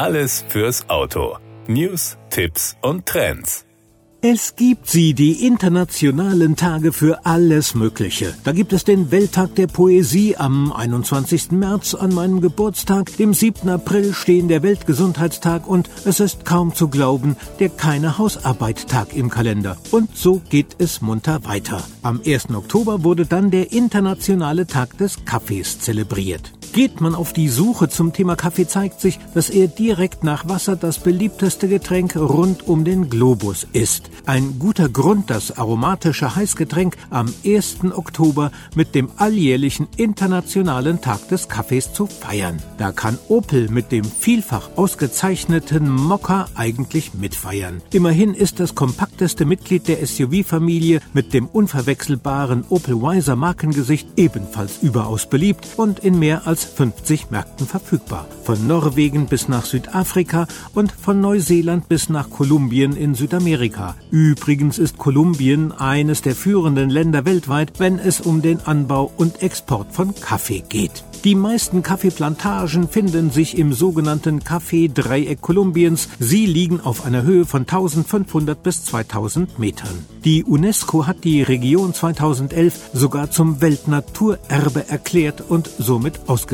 Alles fürs Auto. News, Tipps und Trends. Es gibt sie, die internationalen Tage für alles Mögliche. Da gibt es den Welttag der Poesie am 21. März an meinem Geburtstag, dem 7. April stehen der Weltgesundheitstag und es ist kaum zu glauben, der keine Hausarbeit-Tag im Kalender. Und so geht es munter weiter. Am 1. Oktober wurde dann der internationale Tag des Kaffees zelebriert. Geht man auf die Suche zum Thema Kaffee, zeigt sich, dass er direkt nach Wasser das beliebteste Getränk rund um den Globus ist. Ein guter Grund, das aromatische Heißgetränk am 1. Oktober mit dem alljährlichen Internationalen Tag des Kaffees zu feiern. Da kann Opel mit dem vielfach ausgezeichneten Mokka eigentlich mitfeiern. Immerhin ist das kompakteste Mitglied der SUV-Familie mit dem unverwechselbaren Opel Wiser Markengesicht ebenfalls überaus beliebt und in mehr als 50 Märkten verfügbar. Von Norwegen bis nach Südafrika und von Neuseeland bis nach Kolumbien in Südamerika. Übrigens ist Kolumbien eines der führenden Länder weltweit, wenn es um den Anbau und Export von Kaffee geht. Die meisten Kaffeeplantagen finden sich im sogenannten Kaffeedreieck Kolumbiens. Sie liegen auf einer Höhe von 1500 bis 2000 Metern. Die UNESCO hat die Region 2011 sogar zum Weltnaturerbe erklärt und somit ausgezeichnet.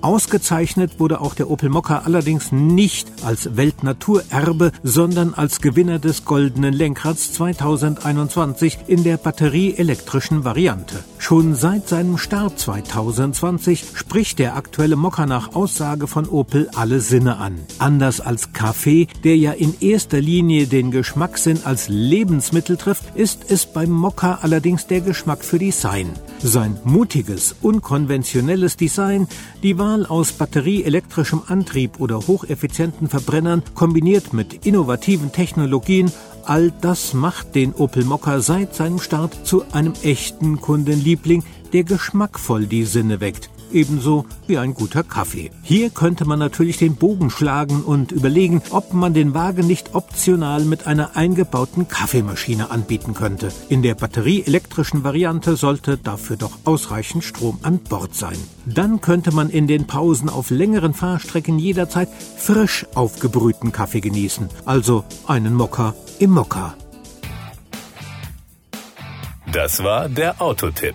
Ausgezeichnet wurde auch der Opel Mokka allerdings nicht als Weltnaturerbe, sondern als Gewinner des Goldenen Lenkrads 2021 in der batterieelektrischen Variante. Schon seit seinem Start 2020 spricht der aktuelle Mokka nach Aussage von Opel alle Sinne an. Anders als Kaffee, der ja in erster Linie den Geschmackssinn als Lebensmittel trifft, ist es beim Mokka allerdings der Geschmack für Design. Sein mutiges, unkonventionelles Design, die Wahl aus batterieelektrischem Antrieb oder hocheffizienten Verbrennern kombiniert mit innovativen Technologien All das macht den Opel Mokka seit seinem Start zu einem echten Kundenliebling, der geschmackvoll die Sinne weckt ebenso wie ein guter Kaffee. Hier könnte man natürlich den Bogen schlagen und überlegen, ob man den Wagen nicht optional mit einer eingebauten Kaffeemaschine anbieten könnte. In der batterieelektrischen Variante sollte dafür doch ausreichend Strom an Bord sein. Dann könnte man in den Pausen auf längeren Fahrstrecken jederzeit frisch aufgebrühten Kaffee genießen, also einen Mokka im Mokka. Das war der Autotipp.